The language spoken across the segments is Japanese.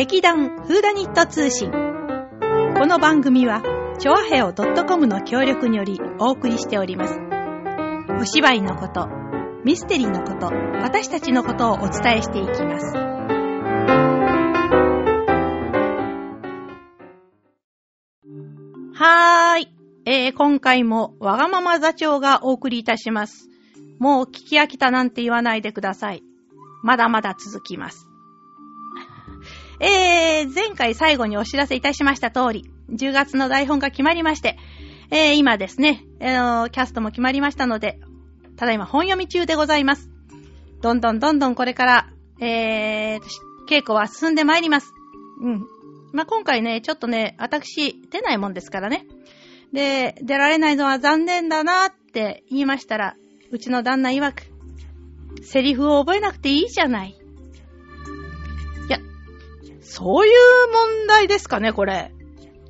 劇団フーダニット通信。この番組は、チョアヘオ .com の協力によりお送りしております。お芝居のこと、ミステリーのこと、私たちのことをお伝えしていきます。はーい。えー、今回もわがまま座長がお送りいたします。もう聞き飽きたなんて言わないでください。まだまだ続きます。えー、前回最後にお知らせいたしました通り、10月の台本が決まりまして、えー、今ですね、えー、キャストも決まりましたので、ただいま本読み中でございます。どんどんどんどんこれから、えー、稽古は進んでまいります。うん。まあ、今回ね、ちょっとね、私、出ないもんですからね。で、出られないのは残念だなって言いましたら、うちの旦那曰く、セリフを覚えなくていいじゃない。そういう問題ですかね、これ。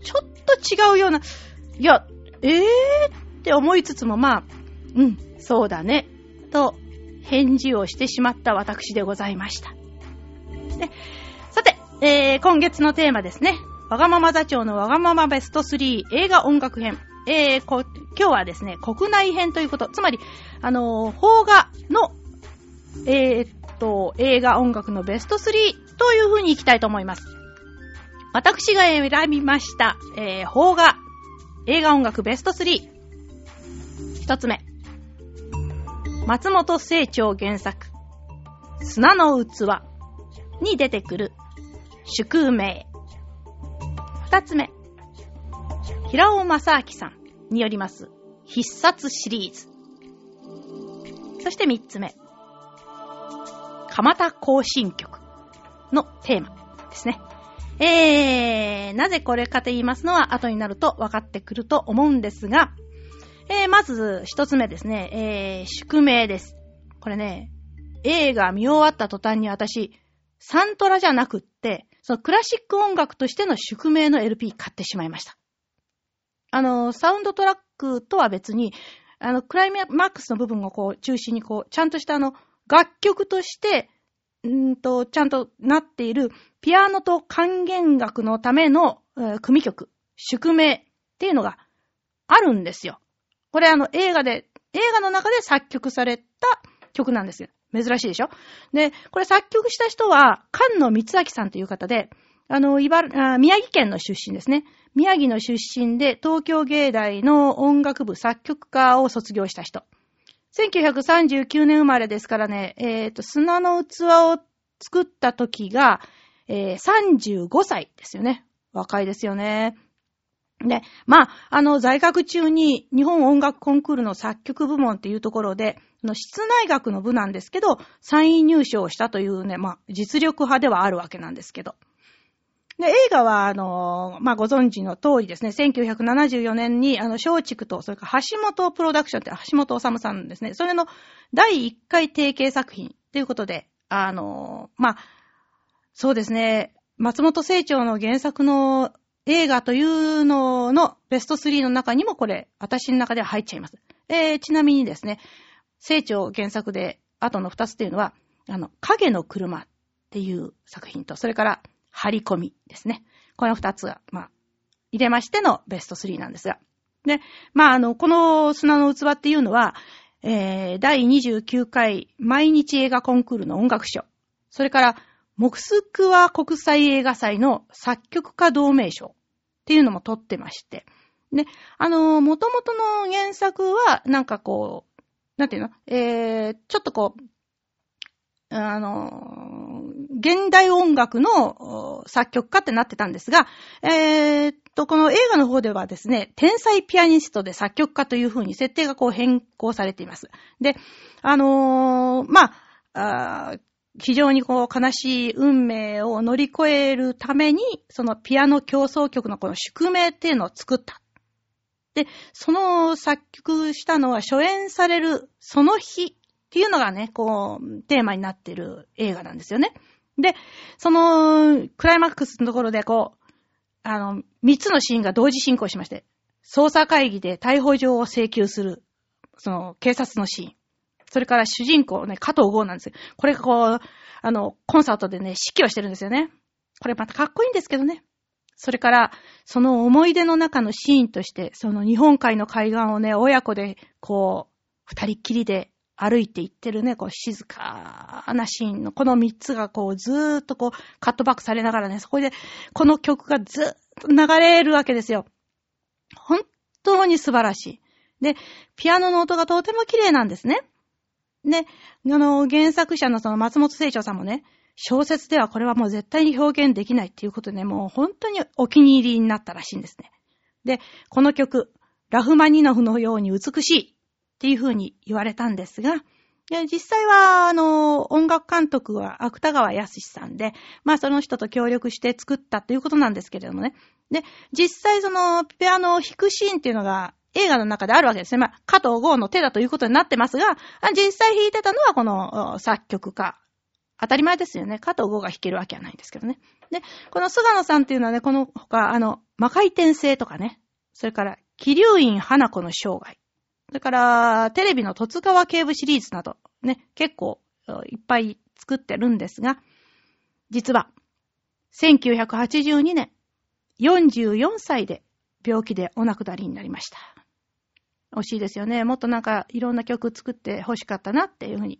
ちょっと違うような。いや、えぇ、ー、って思いつつも、まあ、うん、そうだね、と返事をしてしまった私でございました。でさて、えー、今月のテーマですね。わがまま座長のわがままベスト3映画音楽編。えー、こ、今日はですね、国内編ということ。つまり、あのー、邦画の、えー、っと、映画音楽のベスト3という風に行きたいと思います。私が選びました、えー、邦画、映画音楽ベスト3。一つ目。松本清張原作、砂の器に出てくる宿命。二つ目。平尾正明さんによります必殺シリーズ。そして三つ目。蒲田行進曲。のテーマですね。えー、なぜこれかと言いますのは後になると分かってくると思うんですが、えー、まず一つ目ですね、えー、宿命です。これね、映画見終わった途端に私、サントラじゃなくって、そのクラシック音楽としての宿命の LP 買ってしまいました。あの、サウンドトラックとは別に、あの、クライマックスの部分をこう、中心にこう、ちゃんとしたあの、楽曲として、んと、ちゃんとなっている、ピアノと管弦楽のための、え、組曲、宿命っていうのがあるんですよ。これあの映画で、映画の中で作曲された曲なんですよ。珍しいでしょ？で、これ作曲した人は、菅野光明さんという方で、あの、茨、宮城県の出身ですね。宮城の出身で、東京芸大の音楽部作曲家を卒業した人。1939年生まれですからね、えっ、ー、と、砂の器を作った時が、えー、35歳ですよね。若いですよね。で、まあ、あの、在学中に日本音楽コンクールの作曲部門っていうところで、の室内楽の部なんですけど、3位入賞したというね、まあ、実力派ではあるわけなんですけど。で、映画は、あの、まあ、ご存知の通りですね、1974年に、あの、松竹と、それから橋本プロダクションって橋本治さんですね、それの第1回提携作品ということで、あの、まあ、そうですね、松本清張の原作の映画というののベスト3の中にもこれ、私の中では入っちゃいます。えー、ちなみにですね、清張原作で後の2つっていうのは、あの、影の車っていう作品と、それから張り込みですね。この二つが、まあ、入れましてのベスト3なんですが。で、まあ、あの、この砂の器っていうのは、えー、第29回毎日映画コンクールの音楽賞。それから、モクスクワ国際映画祭の作曲家同盟賞っていうのも取ってまして。で、あの、元々の原作は、なんかこう、なんていうの？えー、ちょっとこう、あの、現代音楽の作曲家ってなってたんですが、えー、っと、この映画の方ではですね、天才ピアニストで作曲家という風に設定がこう変更されています。で、あのー、まあ、あ非常にこう悲しい運命を乗り越えるために、そのピアノ競争曲のこの宿命っていうのを作った。で、その作曲したのは初演されるその日っていうのがね、こう、テーマになってる映画なんですよね。で、その、クライマックスのところで、こう、あの、三つのシーンが同時進行しまして、捜査会議で逮捕状を請求する、その、警察のシーン。それから主人公ね、加藤剛なんですよ。これがこう、あの、コンサートでね、指揮をしてるんですよね。これまたかっこいいんですけどね。それから、その思い出の中のシーンとして、その日本海の海岸をね、親子で、こう、二人っきりで歩いていってるね、こう、静かなシーンの、この三つがこう、ずーっとこう、カットバックされながらね、そこで、この曲がずーっと流れるわけですよ。本当に素晴らしい。で、ピアノの音がとても綺麗なんですね。で、あの、原作者のその松本清張さんもね、小説ではこれはもう絶対に表現できないっていうことで、ねもう本当にお気に入りになったらしいんですね。で、この曲、ラフマニノフのように美しいっていうふうに言われたんですが、実際は、あの、音楽監督は芥川康さんで、まあその人と協力して作ったということなんですけれどもね。で、実際その、ピアノを弾くシーンっていうのが映画の中であるわけですね。まあ、加藤剛の手だということになってますが、実際弾いてたのはこの作曲家。当たり前ですよね。加藤剛が弾けるわけはないんですけどね。で、この菅野さんっていうのはね、この他、あの、魔界転生とかね、それから、気流院花子の生涯。それから、テレビの戸津川警部シリーズなど、ね、結構いっぱい作ってるんですが、実は、1982年、44歳で病気でお亡くなりになりました。惜しいですよね。もっとなんかいろんな曲作って欲しかったなっていうふうに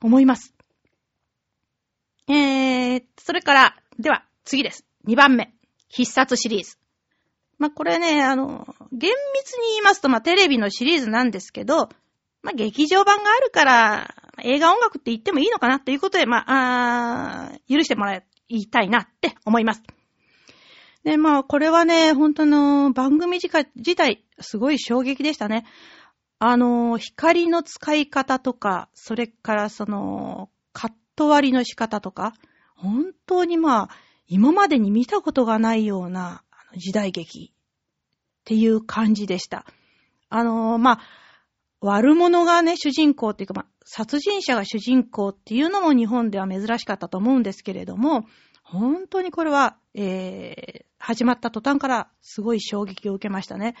思います。えー、それから、では次です。2番目。必殺シリーズ。まあ、これね、あの、厳密に言いますと、まあ、テレビのシリーズなんですけど、まあ、劇場版があるから、映画音楽って言ってもいいのかなっていうことで、まあ、あ許してもらいたいなって思います。で、まあ、これはね、本当の番組自体、すごい衝撃でしたね。あの、光の使い方とか、それからその、カット割りの仕方とか、本当にまあ、今までに見たことがないような時代劇っていう感じでした。あの、まあ、悪者がね、主人公っていうか、まあ、殺人者が主人公っていうのも日本では珍しかったと思うんですけれども、本当にこれは、えー、始まった途端からすごい衝撃を受けましたね。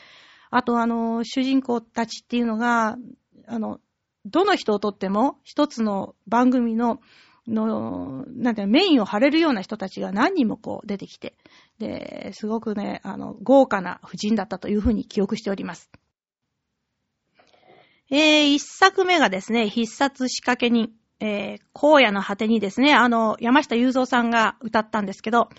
あと、あの、主人公たちっていうのが、あの、どの人をとっても一つの番組の、の、なんてメインを張れるような人たちが何人もこう出てきて、で、すごくね、あの、豪華な夫人だったというふうに記憶しております。えー、一作目がですね、必殺仕掛け人。えー、荒野の果てにですね、あの、山下雄三さんが歌ったんですけど、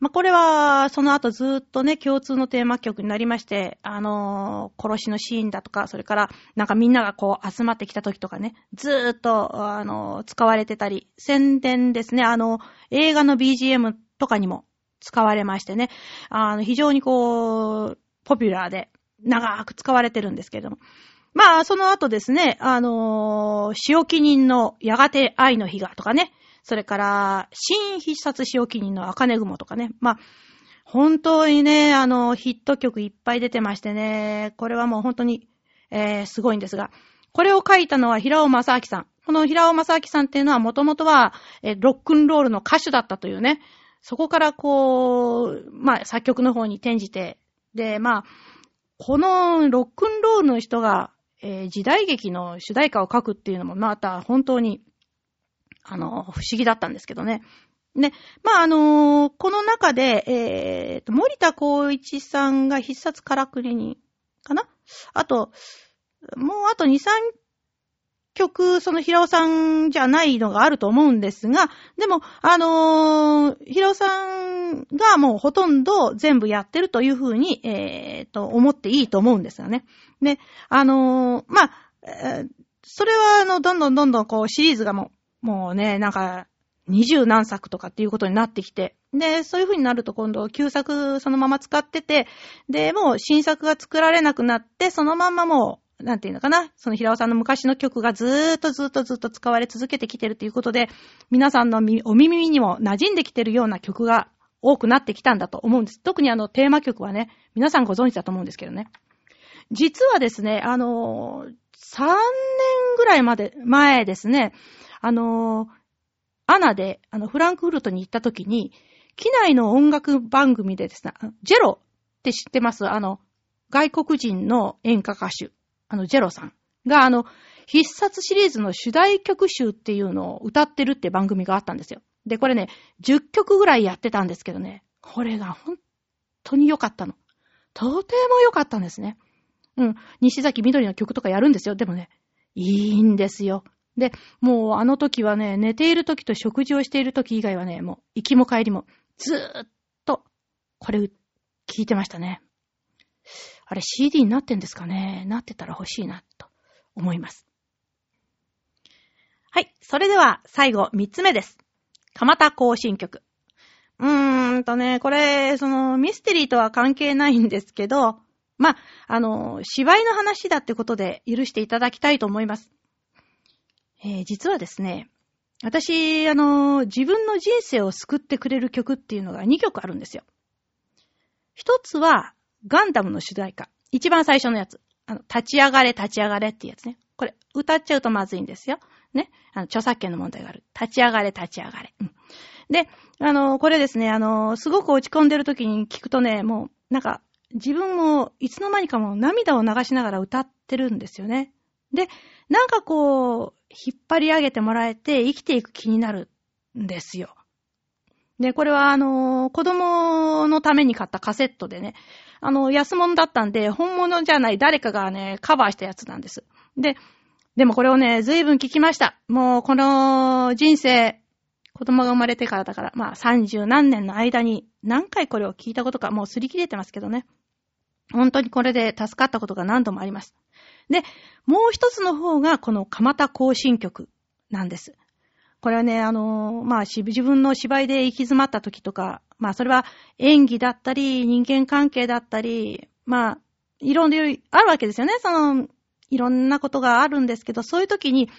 まあ、これは、その後ずっとね、共通のテーマ曲になりまして、あのー、殺しのシーンだとか、それから、なんかみんながこう集まってきた時とかね、ずーっと、あのー、使われてたり、宣伝ですね、あの、映画の BGM とかにも使われましてね、あの、非常にこう、ポピュラーで、長く使われてるんですけれども。まあ、その後ですね、あのー、仕置き人のやがて愛の日がとかね、それから、新必殺仕置き人の茜雲とかね、まあ、本当にね、あの、ヒット曲いっぱい出てましてね、これはもう本当に、えー、すごいんですが、これを書いたのは平尾正明さん。この平尾正明さんっていうのはもともとは、えー、ロックンロールの歌手だったというね、そこからこう、まあ、作曲の方に転じて、で、まあ、このロックンロールの人が、えー、時代劇の主題歌を書くっていうのもまた本当に、あの、不思議だったんですけどね。ね、まあ、あのー、この中で、えー、と、森田光一さんが必殺からくりに、かな？あと、もうあと2、3曲、その平尾さんじゃないのがあると思うんですが、でも、あのー、平尾さんがもうほとんど全部やってるというふうに、えー、と、思っていいと思うんですよね。で、あのー、まあ、えー、それは、あの、どんどんどんどんこうシリーズがもう、もうね、なんか、二十何作とかっていうことになってきて、で、そういう風になると今度、旧作そのまま使ってて、で、もう新作が作られなくなって、そのまんまもう、なんていうのかな、その平尾さんの昔の曲がずーっとずーっとずーっと使われ続けてきてるということで、皆さんのお耳にも馴染んできてるような曲が多くなってきたんだと思うんです。特にあのテーマ曲はね、皆さんご存知だと思うんですけどね。実はですね、あの3年ぐらいまで、前ですね、あのアナで、あの、フランクフルトに行った時に、機内の音楽番組でですね、ジェロって知ってます？あの、外国人の演歌歌手。あの、ジェロさんが、あの、必殺シリーズの主題曲集っていうのを歌ってるって番組があったんですよ。で、これね、10曲ぐらいやってたんですけどね、これが本当に良かったの。とても良かったんですね。うん。西崎緑の曲とかやるんですよ。でもね、いいんですよ。で、もうあの時はね、寝ている時と食事をしている時以外はね、もう行きも帰りもずーっとこれ聞いてましたね。あれ CD になってんですかねなってたら欲しいな、と思います。はい。それでは最後3つ目です。蒲田行進曲。うーんとね、これ、そのミステリーとは関係ないんですけど、まあ、あの、芝居の話だってことで許していただきたいと思います。えー、実はですね、私、あの、自分の人生を救ってくれる曲っていうのが2曲あるんですよ。一つは、ガンダムの主題歌。一番最初のやつ。あの、立ち上がれ、立ち上がれってやつね。これ、歌っちゃうとまずいんですよ。ね。あの、著作権の問題がある。立ち上がれ、立ち上がれ。うん。で、あの、これですね、あの、すごく落ち込んでる時に聞くとね、もう、なんか、自分もいつの間にかもう涙を流しながら歌ってるんですよね。で、なんかこう、引っ張り上げてもらえて生きていく気になるんですよ。で、これはあの、子供のために買ったカセットでね、あの、安物だったんで、本物じゃない誰かがね、カバーしたやつなんです。で、でもこれをね、随分聞きました。もう、この人生、子供が生まれてからだから、まあ、三十何年の間に何回これを聞いたことか、もう擦り切れてますけどね。本当にこれで助かったことが何度もあります。で、もう一つの方がこの蒲田行進曲なんです。これはね、あの、まあ、自分の芝居で行き詰まった時とか、まあ、それは演技だったり、人間関係だったり、まあ、いろんな、あるわけですよね。その、いろんなことがあるんですけど、そういう時に、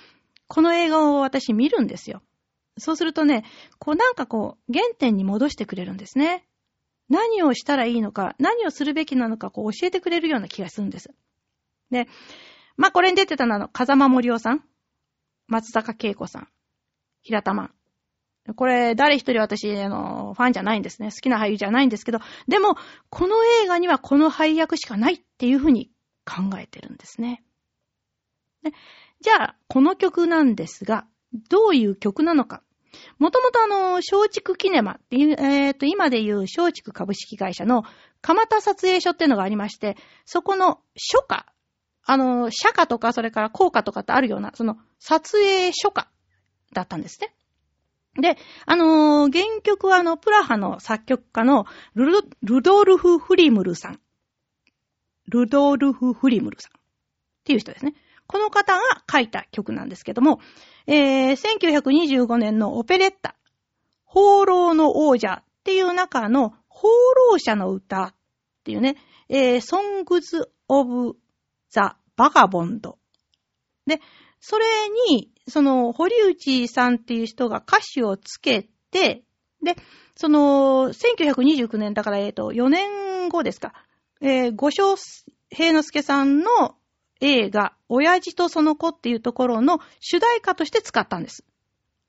この映画を私見るんですよ。そうするとね、こうなんかこう、原点に戻してくれるんですね。何をしたらいいのか、何をするべきなのか、こう教えてくれるような気がするんです。で、まあ、これに出てたのは、風間森夫さん、松坂慶子さん、平田真。これ、誰一人私、あの、ファンじゃないんですね。好きな俳優じゃないんですけど、でも、この映画にはこの配役しかないっていうふうに考えてるんですね。でじゃあ、この曲なんですが、どういう曲なのか。もともとあの、松竹キネマっていう、えっ、ー、と、今でいう松竹株式会社の蒲田撮影所っていうのがありまして、そこの書家、あの、社歌とかそれから効果とかってあるような、その撮影書家だったんですね。で、あのー、原曲はあの、プラハの作曲家のルルドルフ・フリムルさん。ルドルフ・フリムルさん。っていう人ですね。この方が書いた曲なんですけども、えー、1925年のオペレッタ、放浪の王者っていう中の放浪者の歌っていうね、えー、Songs of the Vagabond。で、それに、その、堀内さんっていう人が歌詞をつけて、で、その、1929年だから、えっ、ー、と、4年後ですか、えー、五章平之助さんの映画、親父とその子っていうところの主題歌として使ったんです。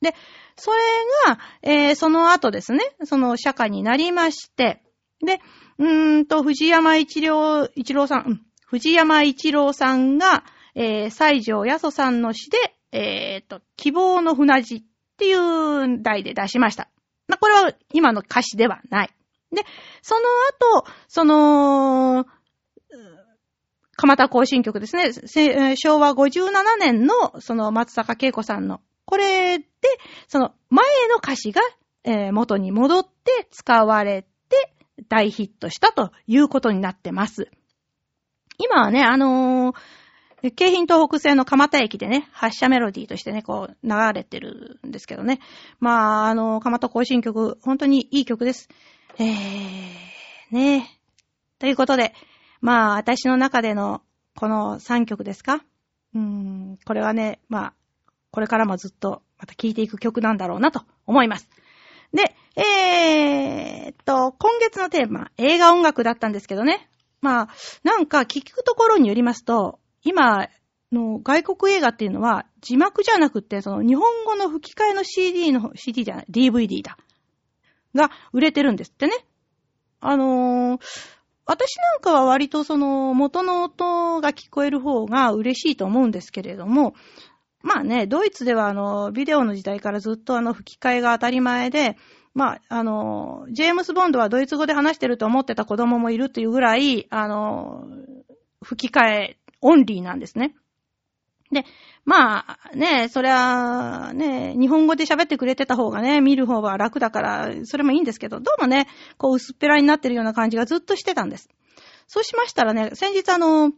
で、それが、えー、その後ですね、その社会になりまして、で、うーんと、藤山一郎、一郎さん、うん、藤山一郎さんが、えー、西条八十さんの詩で、えー、と、希望の船字っていう題で出しました。まあ、これは今の歌詞ではない。で、その後、その、蒲田行進曲ですね。昭和57年の、その松坂慶子さんの、これで、その前の歌詞が、えー、元に戻って使われて大ヒットしたということになってます。今はね、あのー、京浜東北線の蒲田駅でね、発車メロディーとしてね、こう、流れてるんですけどね。まあ、あのー、蒲田行進曲、本当にいい曲です。えー、ねということで、まあ、私の中での、この3曲ですか？うーん、これはね、まあ、これからもずっと、また聴いていく曲なんだろうなと思います。で、えー、っと、今月のテーマ、映画音楽だったんですけどね。まあ、なんか聞くところによりますと、今の外国映画っていうのは字幕じゃなくて、その日本語の吹き替えの CD の、CD じゃない、DVD だ。が売れてるんですってね。あのー、私なんかは割とその元の音が聞こえる方が嬉しいと思うんですけれども、まあね、ドイツではあの、ビデオの時代からずっとあの、吹き替えが当たり前で、まあ、あの、ジェームス・ボンドはドイツ語で話してると思ってた子供もいるっていうぐらい、あの、吹き替えオンリーなんですね。で、まあね、そりゃ、ね、日本語で喋ってくれてた方がね、見る方が楽だから、それもいいんですけど、どうもね、こう薄っぺらになってるような感じがずっとしてたんです。そうしましたらね、先日あの、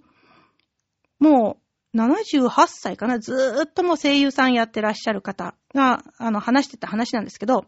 もう、78歳かな、ずーっともう声優さんやってらっしゃる方が、あの、話してた話なんですけど、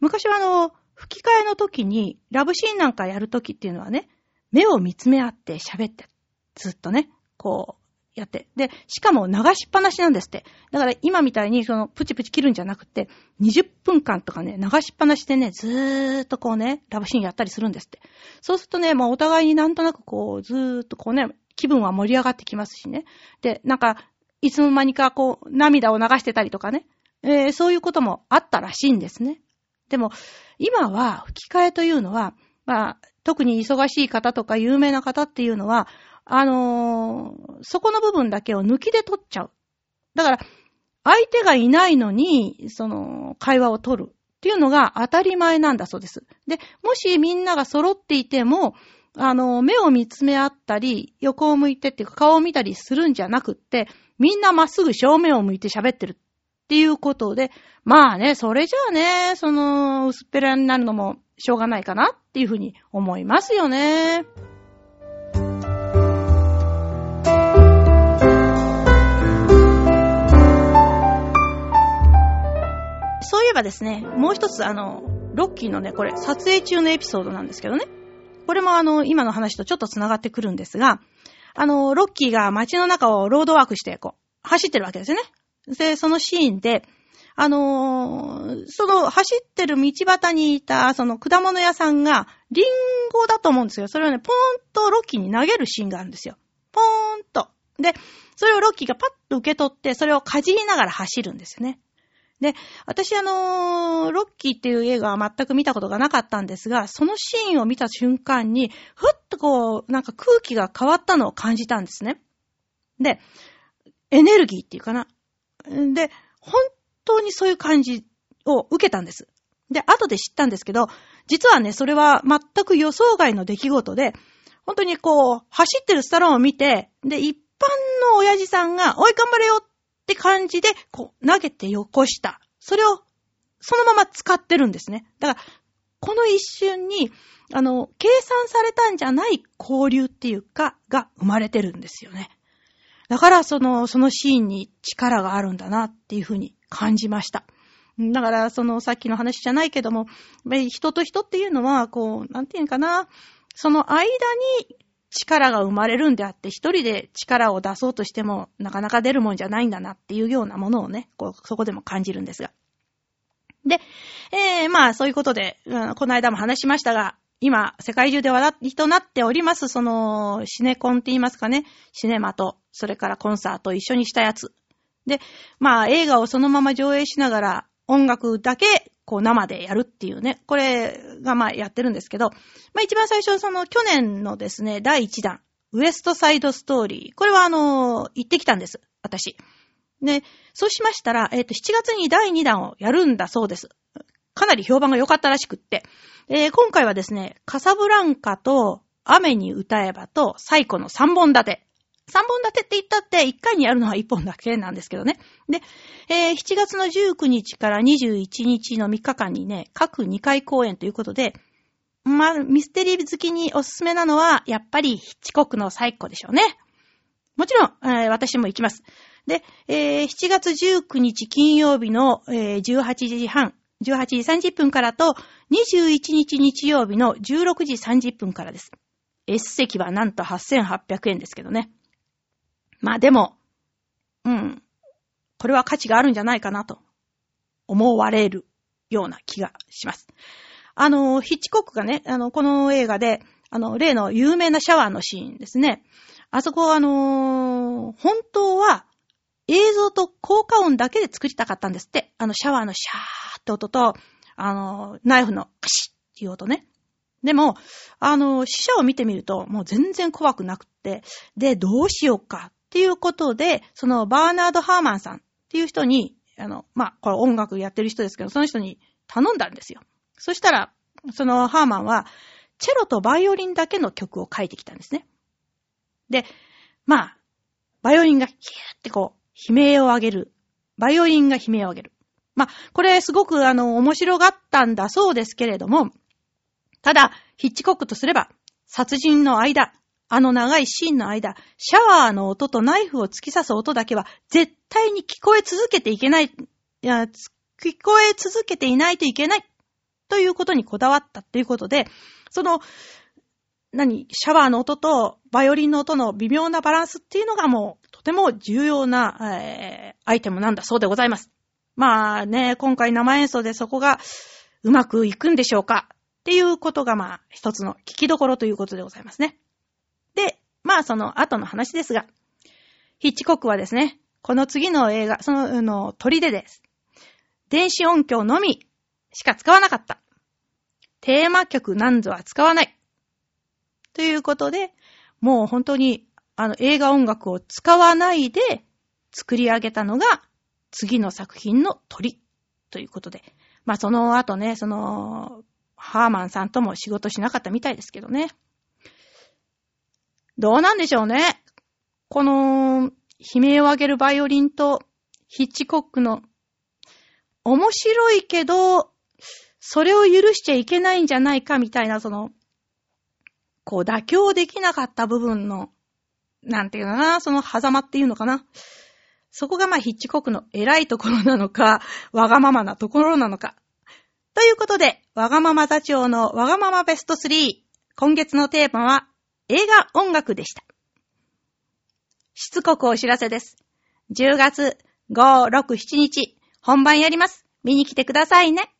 昔はあの、吹き替えの時に、ラブシーンなんかやる時っていうのはね、目を見つめ合って喋って、ずっとね、こう、やって。で、しかも流しっぱなしなんですって。だから今みたいにそのプチプチ切るんじゃなくて、20分間とかね、流しっぱなしでね、ずーっとこうね、ラブシーンやったりするんですって。そうするとね、もうお互いになんとなくこう、ずーっとこうね、気分は盛り上がってきますしね。で、なんか、いつの間にかこう、涙を流してたりとかね。えー、そういうこともあったらしいんですね。でも、今は吹き替えというのは、まあ、特に忙しい方とか有名な方っていうのは、あのー、そこの部分だけを抜きで取っちゃう。だから、相手がいないのに、その、会話を取るっていうのが当たり前なんだそうです。で、もしみんなが揃っていても、あの、目を見つめ合ったり、横を向いてっていうか顔を見たりするんじゃなくって、みんなまっすぐ正面を向いて喋ってるっていうことで、まあね、それじゃあね、その、薄っぺらになるのもしょうがないかなっていうふうに思いますよね。えばですね、もう一つあの、ロッキーのね、これ、撮影中のエピソードなんですけどね。これもあの、今の話とちょっと繋がってくるんですが、あの、ロッキーが街の中をロードワークして、こう、走ってるわけですよね。で、そのシーンで、あのー、その走ってる道端にいた、その果物屋さんが、リンゴだと思うんですよ。それをね、ポーンとロッキーに投げるシーンがあるんですよ。ポーンと。で、それをロッキーがパッと受け取って、それをかじりながら走るんですよね。で、私あのー、ロッキーっていう映画は全く見たことがなかったんですが、そのシーンを見た瞬間に、ふっとこう、なんか空気が変わったのを感じたんですね。で、エネルギーっていうかな。で、本当にそういう感じを受けたんです。で、後で知ったんですけど、実はね、それは全く予想外の出来事で、本当にこう、走ってるスタローンを見て、で、一般の親父さんが、おい、頑張れよっって感じで、こう、投げてよこした。それを、そのまま使ってるんですね。だから、この一瞬に、あの、計算されたんじゃない交流っていうか、が生まれてるんですよね。だから、その、そのシーンに力があるんだなっていうふうに感じました。だから、その、さっきの話じゃないけども、人と人っていうのは、こう、なんていうのかな、その間に力が生まれるんであって、一人で力を出そうとしても、なかなか出るもんじゃないんだなっていうようなものをね、こう、そこでも感じるんですが。で、えー、まあ、そういうことで、うん、この間も話しましたが、今、世界中で話題となっております、その、シネコンって言いますかね、シネマと、それからコンサート一緒にしたやつ。で、まあ、映画をそのまま上映しながら、音楽だけ、こう、生でやるっていうね、これがまあ、やってるんですけど、まあ、一番最初、その、去年のですね、第1弾、ウエストサイドストーリー。これはあの、行ってきたんです。私。で、そうしましたら、えっ、ー、と、7月に第2弾をやるんだそうです。かなり評判が良かったらしくって。えー、今回はですね、カサブランカと、雨に歌えばと、サイコの3本立て。3本立てって言ったって1回にやるのは1本だけなんですけどね。で、えー、7月の19日から21日の3日間にね、各2回公演ということで、まあ、ミステリー好きにおすすめなのは、やっぱりヒッチコックのサイコでしょうね。もちろん、えー、私も行きます。で、えー、7月19日金曜日の、えー、18時半、18時30分からと、21日日曜日の16時30分からです。S 席はなんと8800円ですけどね。まあでも、うん、これは価値があるんじゃないかなと思われるような気がします。あの、ヒッチコックがね、あの、この映画で、あの、例の有名なシャワーのシーンですね。あそこあのー、本当は映像と効果音だけで作りたかったんですって。あの、シャワーのシャーって音と、あの、ナイフのカシッっていう音ね。でも、あの、死者を見てみると、もう全然怖くなくって、で、どうしようかっていうことで、そのバーナード・ハーマンさんっていう人に、あの、まあ、これ音楽やってる人ですけど、その人に頼んだんですよ。そしたら、そのハーマンは、チェロとバイオリンだけの曲を書いてきたんですね。で、まあ、バイオリンがヒューってこう、悲鳴を上げる。バイオリンが悲鳴を上げる。まあ、これすごくあの、面白がったんだそうですけれども、ただ、ヒッチコックとすれば、殺人の間、あの長いシーンの間、シャワーの音とナイフを突き刺す音だけは絶対に聞こえ続けていけない、いや、聞こえ続けていないといけないということにこだわったということで、その、何、シャワーの音とバイオリンの音の微妙なバランスっていうのがもうとても重要な、えー、アイテムなんだそうでございます。まあね、今回生演奏でそこがうまくいくんでしょうかっていうことがまあ一つの聞きどころということでございますね。まあその後の話ですが、ヒッチコックはですね、この次の映画、その、あの、砦です。電子音響のみしか使わなかった。テーマ曲なんぞは使わない。ということで、もう本当に、あの、映画音楽を使わないで作り上げたのが、次の作品の鳥ということで。まあその後ね、その、ハーマンさんとも仕事しなかったみたいですけどね。どうなんでしょうね。この、悲鳴を上げるバイオリンとヒッチコックの面白いけど、それを許しちゃいけないんじゃないかみたいな、その、こう妥協できなかった部分の、なんていうのかな、その狭間っていうのかな。そこがまあヒッチコックの偉いところなのか、わがままなところなのか。ということで、わがまま座長のわがままベスト3。今月のテーマは、映画音楽でした。しつこくお知らせです。10月5、6、7日、本番やります。見に来てくださいね。